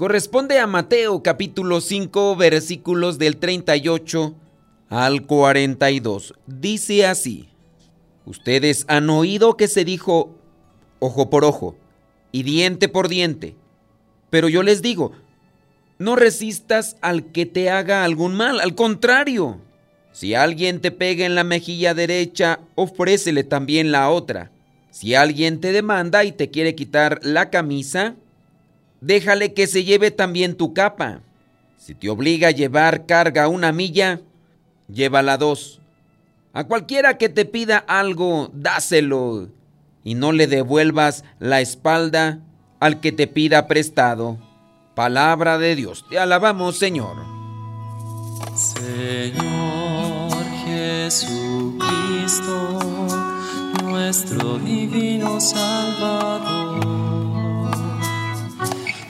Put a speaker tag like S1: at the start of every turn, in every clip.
S1: corresponde a Mateo capítulo 5 versículos del 38 al 42. Dice así, ustedes han oído que se dijo ojo por ojo y diente por diente, pero yo les digo, no resistas al que te haga algún mal, al contrario, si alguien te pega en la mejilla derecha, ofrécele también la otra. Si alguien te demanda y te quiere quitar la camisa, déjale que se lleve también tu capa. Si te obliga a llevar carga una milla, llévala dos. A cualquiera que te pida algo, dáselo. Y no le devuelvas la espalda al que te pida prestado. Palabra de Dios. Te alabamos, Señor.
S2: Señor Jesucristo nuestro divino Salvador.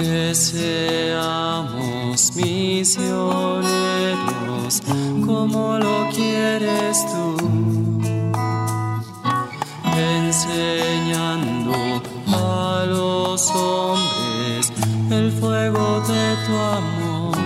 S2: Que seamos misioneros como lo quieres tú, enseñando a los hombres el fuego de tu amor.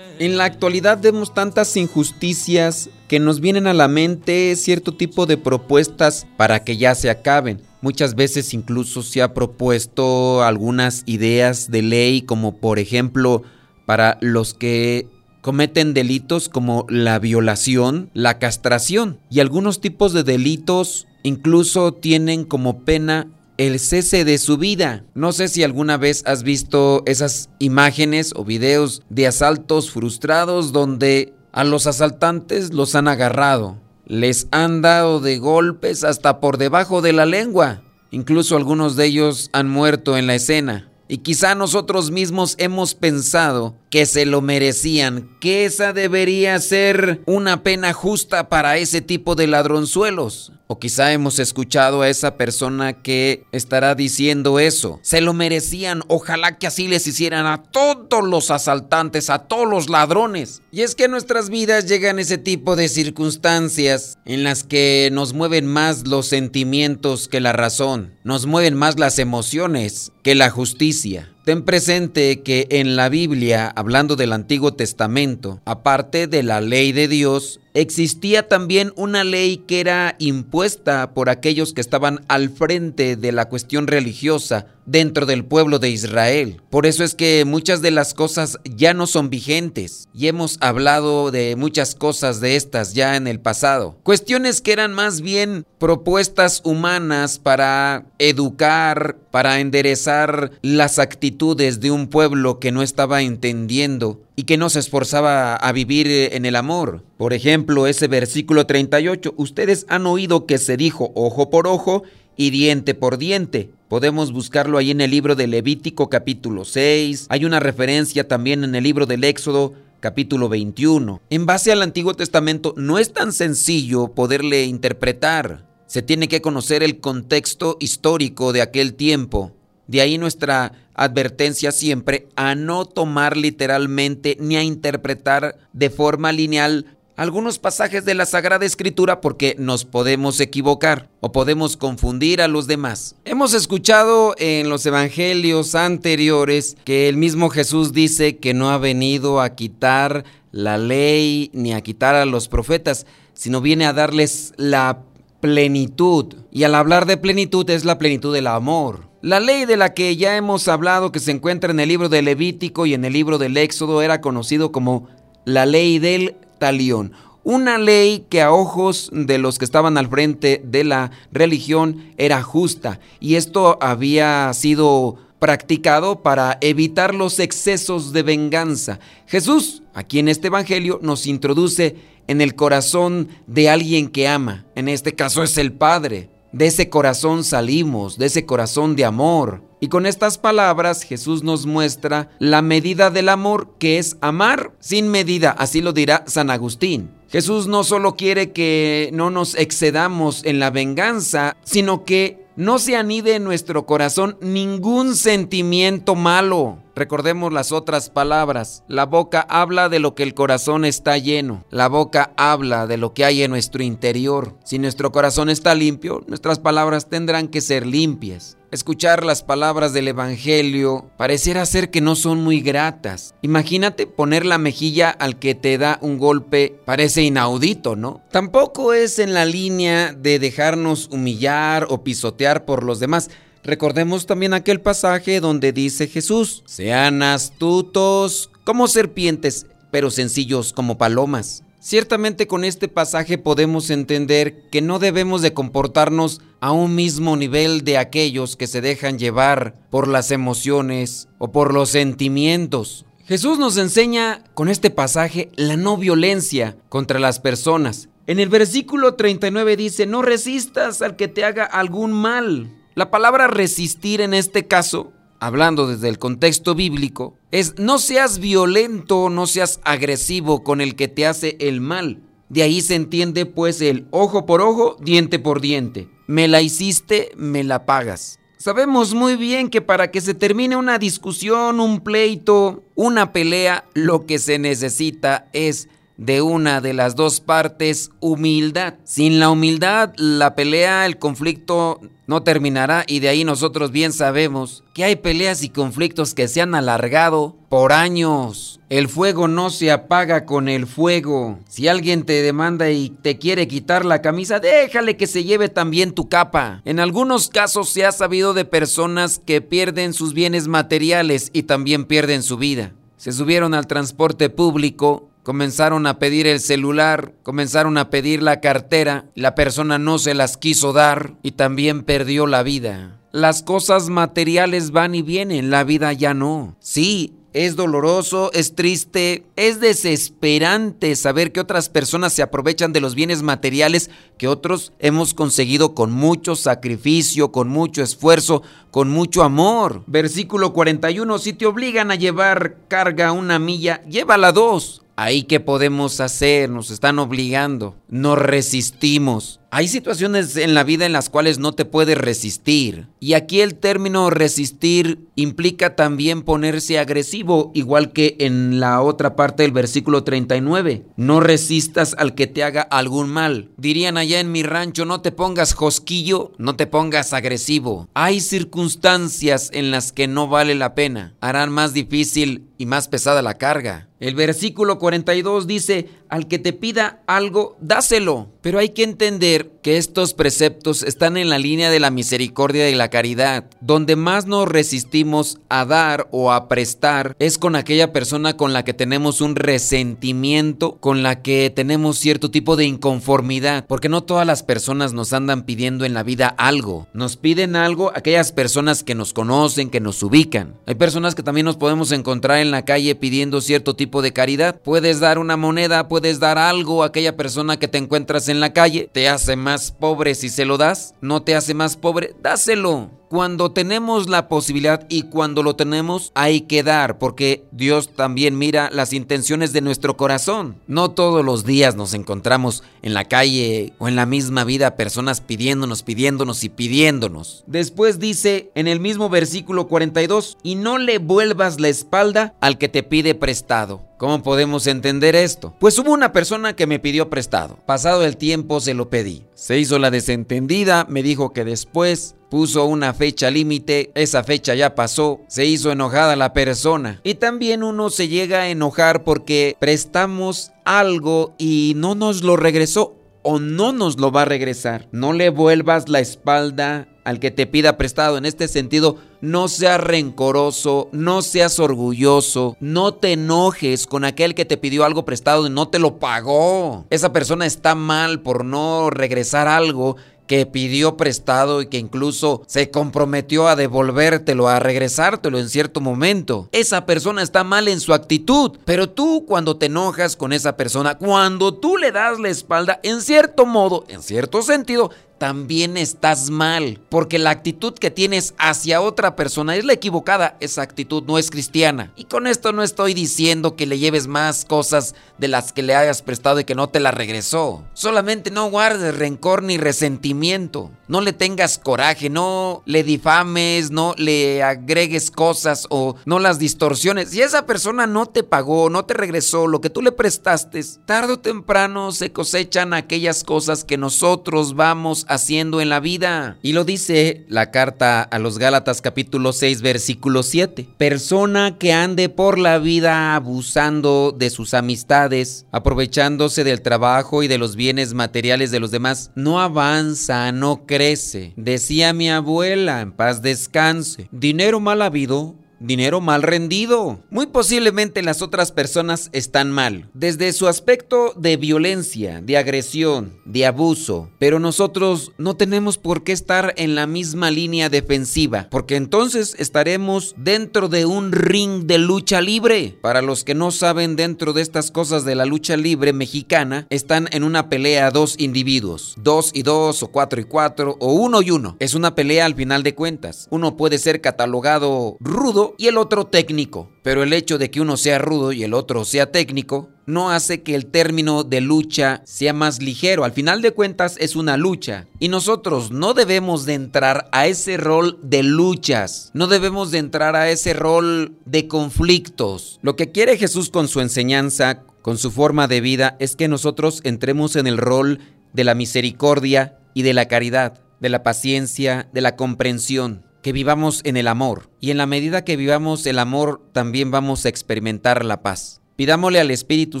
S1: En la actualidad vemos tantas injusticias que nos vienen a la mente cierto tipo de propuestas para que ya se acaben. Muchas veces incluso se ha propuesto algunas ideas de ley como por ejemplo para los que cometen delitos como la violación, la castración y algunos tipos de delitos incluso tienen como pena el cese de su vida. No sé si alguna vez has visto esas imágenes o videos de asaltos frustrados donde a los asaltantes los han agarrado, les han dado de golpes hasta por debajo de la lengua. Incluso algunos de ellos han muerto en la escena. Y quizá nosotros mismos hemos pensado que se lo merecían, que esa debería ser una pena justa para ese tipo de ladronzuelos. O quizá hemos escuchado a esa persona que estará diciendo eso. Se lo merecían, ojalá que así les hicieran a todos los asaltantes, a todos los ladrones. Y es que en nuestras vidas llegan ese tipo de circunstancias en las que nos mueven más los sentimientos que la razón, nos mueven más las emociones que la justicia. Ten presente que en la Biblia, hablando del Antiguo Testamento, aparte de la ley de Dios, existía también una ley que era impuesta por aquellos que estaban al frente de la cuestión religiosa dentro del pueblo de Israel. Por eso es que muchas de las cosas ya no son vigentes y hemos hablado de muchas cosas de estas ya en el pasado. Cuestiones que eran más bien propuestas humanas para educar, para enderezar las actitudes de un pueblo que no estaba entendiendo y que no se esforzaba a vivir en el amor. Por ejemplo, ese versículo 38, ustedes han oído que se dijo ojo por ojo y diente por diente. Podemos buscarlo ahí en el libro de Levítico capítulo 6. Hay una referencia también en el libro del Éxodo capítulo 21. En base al Antiguo Testamento no es tan sencillo poderle interpretar. Se tiene que conocer el contexto histórico de aquel tiempo. De ahí nuestra advertencia siempre a no tomar literalmente ni a interpretar de forma lineal algunos pasajes de la Sagrada Escritura porque nos podemos equivocar o podemos confundir a los demás. Hemos escuchado en los evangelios anteriores que el mismo Jesús dice que no ha venido a quitar la ley ni a quitar a los profetas, sino viene a darles la plenitud. Y al hablar de plenitud es la plenitud del amor La ley de la que ya hemos hablado, que se encuentra en el libro de Levítico y en el libro del Éxodo, era conocido como la ley del talión. Una ley que a ojos de los que estaban al frente de la religión era justa y esto había sido practicado para evitar los excesos de venganza. Jesús, aquí en este Evangelio, nos introduce en el corazón de alguien que ama. En este caso es el Padre. De ese corazón salimos, de ese corazón de amor. Y con estas palabras Jesús nos muestra la medida del amor que es amar sin medida, así lo dirá San Agustín. Jesús no solo quiere que no nos excedamos en la venganza, sino que no se anide en nuestro corazón ningún sentimiento malo. Recordemos las otras palabras. La boca habla de lo que el corazón está lleno. La boca habla de lo que hay en nuestro interior. Si nuestro corazón está limpio, nuestras palabras tendrán que ser limpias. Escuchar las palabras del Evangelio pareciera ser que no son muy gratas. Imagínate poner la mejilla al que te da un golpe, parece inaudito, ¿no? Tampoco es en la línea de dejarnos humillar o pisotear por los demás. Recordemos también aquel pasaje donde dice Jesús, sean astutos como serpientes, pero sencillos como palomas. Ciertamente con este pasaje podemos entender que no debemos de comportarnos a un mismo nivel de aquellos que se dejan llevar por las emociones o por los sentimientos. Jesús nos enseña con este pasaje la no violencia contra las personas. En el versículo 39 dice, no resistas al que te haga algún mal. La palabra resistir en este caso hablando desde el contexto bíblico, es no seas violento, no seas agresivo con el que te hace el mal. De ahí se entiende pues el ojo por ojo, diente por diente. Me la hiciste, me la pagas. Sabemos muy bien que para que se termine una discusión, un pleito, una pelea, lo que se necesita es de una de las dos partes humildad. Sin la humildad, la pelea, el conflicto no terminará y de ahí nosotros bien sabemos que hay peleas y conflictos que se han alargado por años. El fuego no se apaga con el fuego. Si alguien te demanda y te quiere quitar la camisa, déjale que se lleve también tu capa. En algunos casos se ha sabido de personas que pierden sus bienes materiales y también pierden su vida. Se subieron al transporte público comenzaron a pedir el celular, comenzaron a pedir la cartera, la persona no se las quiso dar y también perdió la vida. Las cosas materiales van y vienen, la vida ya no. Sí, es doloroso, es triste, es desesperante saber que otras personas se aprovechan de los bienes materiales que otros hemos conseguido con mucho sacrificio, con mucho esfuerzo, con mucho amor. Versículo 41, si te obligan a llevar carga una milla, llévala dos. Ahí qué podemos hacer, nos están obligando, nos resistimos. Hay situaciones en la vida en las cuales no te puedes resistir. Y aquí el término resistir implica también ponerse agresivo, igual que en la otra parte del versículo 39. No resistas al que te haga algún mal. Dirían allá en mi rancho, no te pongas josquillo, no te pongas agresivo. Hay circunstancias en las que no vale la pena. Harán más difícil y más pesada la carga. El versículo 42 dice, al que te pida algo, dáselo. Pero hay que entender que estos preceptos están en la línea de la misericordia y la caridad. Donde más nos resistimos a dar o a prestar es con aquella persona con la que tenemos un resentimiento, con la que tenemos cierto tipo de inconformidad. Porque no todas las personas nos andan pidiendo en la vida algo. Nos piden algo aquellas personas que nos conocen, que nos ubican. Hay personas que también nos podemos encontrar en la calle pidiendo cierto tipo de caridad. Puedes dar una moneda, puedes dar algo a aquella persona que te encuentras en la calle. ¿Te hace más pobre si se lo das? ¿No te hace más pobre? Dáselo. Cuando tenemos la posibilidad y cuando lo tenemos, hay que dar, porque Dios también mira las intenciones de nuestro corazón. No todos los días nos encontramos en la calle o en la misma vida personas pidiéndonos, pidiéndonos y pidiéndonos. Después dice en el mismo versículo 42, y no le vuelvas la espalda al que te pide prestado. ¿Cómo podemos entender esto? Pues hubo una persona que me pidió prestado. Pasado el tiempo se lo pedí. Se hizo la desentendida, me dijo que después puso una fecha límite, esa fecha ya pasó, se hizo enojada la persona. Y también uno se llega a enojar porque prestamos algo y no nos lo regresó o no nos lo va a regresar. No le vuelvas la espalda al que te pida prestado. En este sentido, no seas rencoroso, no seas orgulloso, no te enojes con aquel que te pidió algo prestado y no te lo pagó. Esa persona está mal por no regresar algo que pidió prestado y que incluso se comprometió a devolvértelo, a regresártelo en cierto momento. Esa persona está mal en su actitud, pero tú cuando te enojas con esa persona, cuando tú le das la espalda, en cierto modo, en cierto sentido, también estás mal, porque la actitud que tienes hacia otra persona es la equivocada, esa actitud no es cristiana. Y con esto no estoy diciendo que le lleves más cosas de las que le hayas prestado y que no te la regresó. Solamente no guardes rencor ni resentimiento. No le tengas coraje, no le difames, no le agregues cosas o no las distorsiones. Si esa persona no te pagó, no te regresó lo que tú le prestaste, tarde o temprano se cosechan aquellas cosas que nosotros vamos haciendo en la vida. Y lo dice la carta a los Gálatas capítulo 6 versículo 7. Persona que ande por la vida abusando de sus amistades, aprovechándose del trabajo y de los bienes materiales de los demás, no avanza, no crece. Decía mi abuela, en paz descanse. Dinero mal habido dinero mal rendido. Muy posiblemente las otras personas están mal, desde su aspecto de violencia, de agresión, de abuso, pero nosotros no tenemos por qué estar en la misma línea defensiva, porque entonces estaremos dentro de un ring de lucha libre. Para los que no saben dentro de estas cosas de la lucha libre mexicana, están en una pelea dos individuos, dos y dos o cuatro y cuatro o uno y uno. Es una pelea al final de cuentas. Uno puede ser catalogado rudo y el otro técnico. Pero el hecho de que uno sea rudo y el otro sea técnico no hace que el término de lucha sea más ligero. Al final de cuentas es una lucha. Y nosotros no debemos de entrar a ese rol de luchas. No debemos de entrar a ese rol de conflictos. Lo que quiere Jesús con su enseñanza, con su forma de vida, es que nosotros entremos en el rol de la misericordia y de la caridad, de la paciencia, de la comprensión que vivamos en el amor. Y en la medida que vivamos el amor, también vamos a experimentar la paz. Pidámosle al Espíritu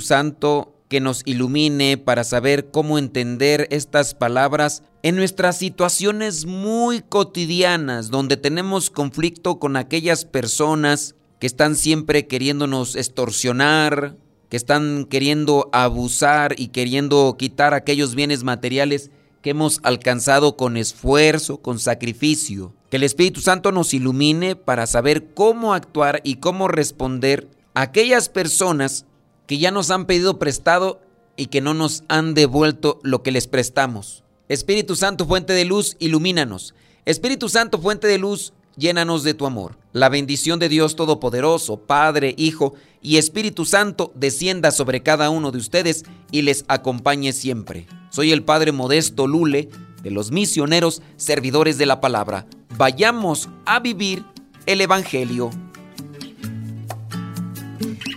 S1: Santo que nos ilumine para saber cómo entender estas palabras en nuestras situaciones muy cotidianas, donde tenemos conflicto con aquellas personas que están siempre queriéndonos extorsionar, que están queriendo abusar y queriendo quitar aquellos bienes materiales que hemos alcanzado con esfuerzo, con sacrificio. Que el Espíritu Santo nos ilumine para saber cómo actuar y cómo responder a aquellas personas que ya nos han pedido prestado y que no nos han devuelto lo que les prestamos. Espíritu Santo, fuente de luz, ilumínanos. Espíritu Santo, fuente de luz, llénanos de tu amor. La bendición de Dios Todopoderoso, Padre, Hijo y Espíritu Santo descienda sobre cada uno de ustedes y les acompañe siempre. Soy el Padre Modesto Lule de los misioneros servidores de la palabra. Vayamos a vivir el Evangelio.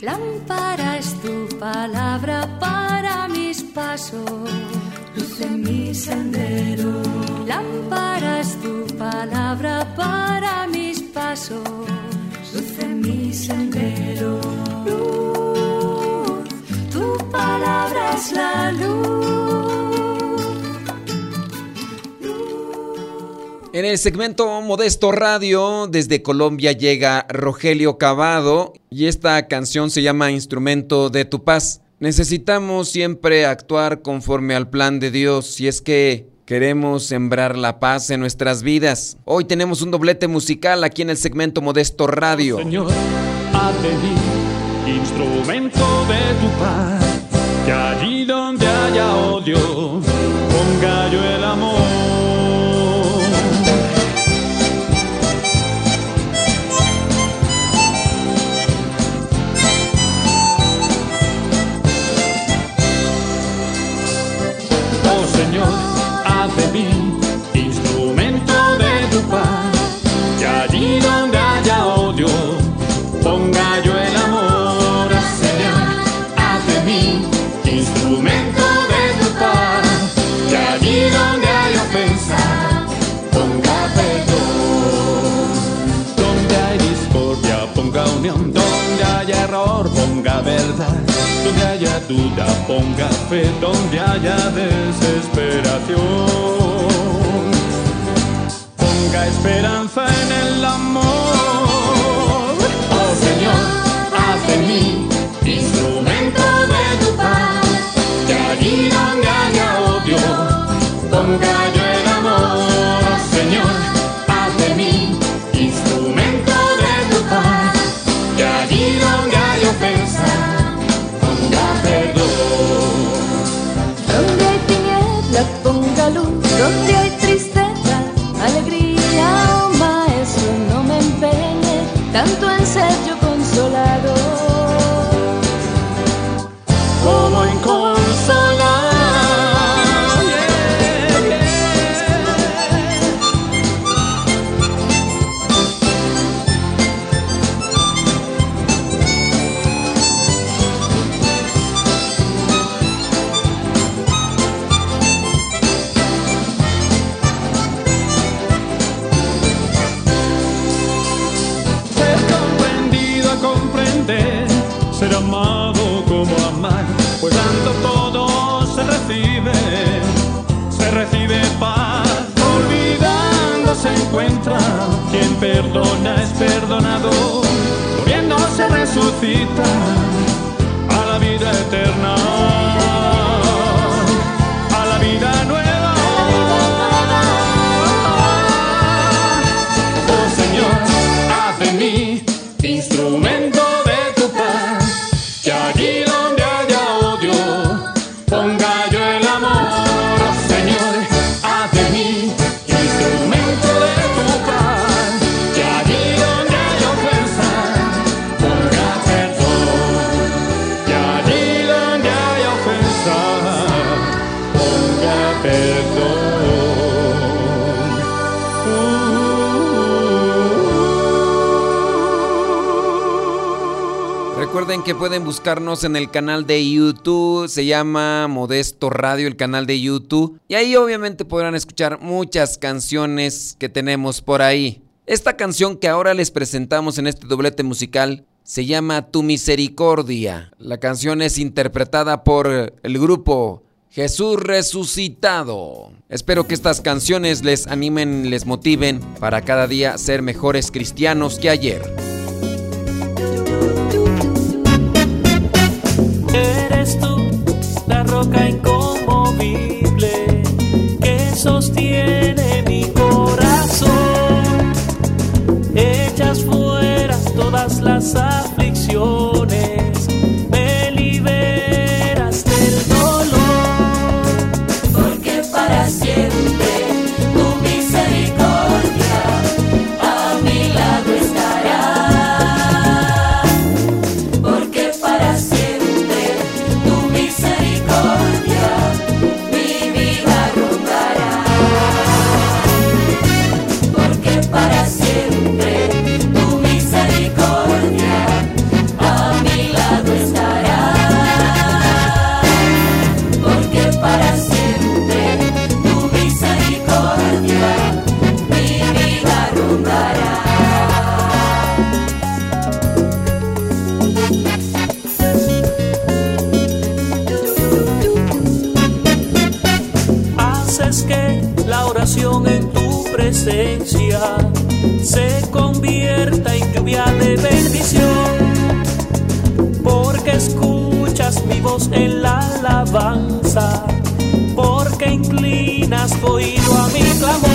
S3: Lámpara es tu palabra para mis pasos, luz en mi sendero. Lámpara es tu palabra para mis pasos, luz en mi sendero. Luz, tu palabra es la luz.
S1: En el segmento Modesto Radio, desde Colombia llega Rogelio Cavado y esta canción se llama Instrumento de tu paz. Necesitamos siempre actuar conforme al plan de Dios si es que queremos sembrar la paz en nuestras vidas. Hoy tenemos un doblete musical aquí en el segmento Modesto Radio.
S2: Señor, instrumento de tu paz, que allí donde haya odio, ponga yo el amor. ponga fe donde haya desesperación. Ponga esperanza en el amor resucita a la vida eterna. Que
S1: pueden buscarnos en el canal de YouTube, se llama Modesto Radio, el canal de YouTube. Y ahí obviamente podrán escuchar muchas canciones que tenemos por ahí. Esta canción que ahora les presentamos en este doblete musical se llama Tu Misericordia. La canción es interpretada por el grupo Jesús resucitado. Espero que estas canciones les animen, les motiven para cada día ser mejores cristianos que ayer.
S4: porque inclinas tu oído a mi clamor.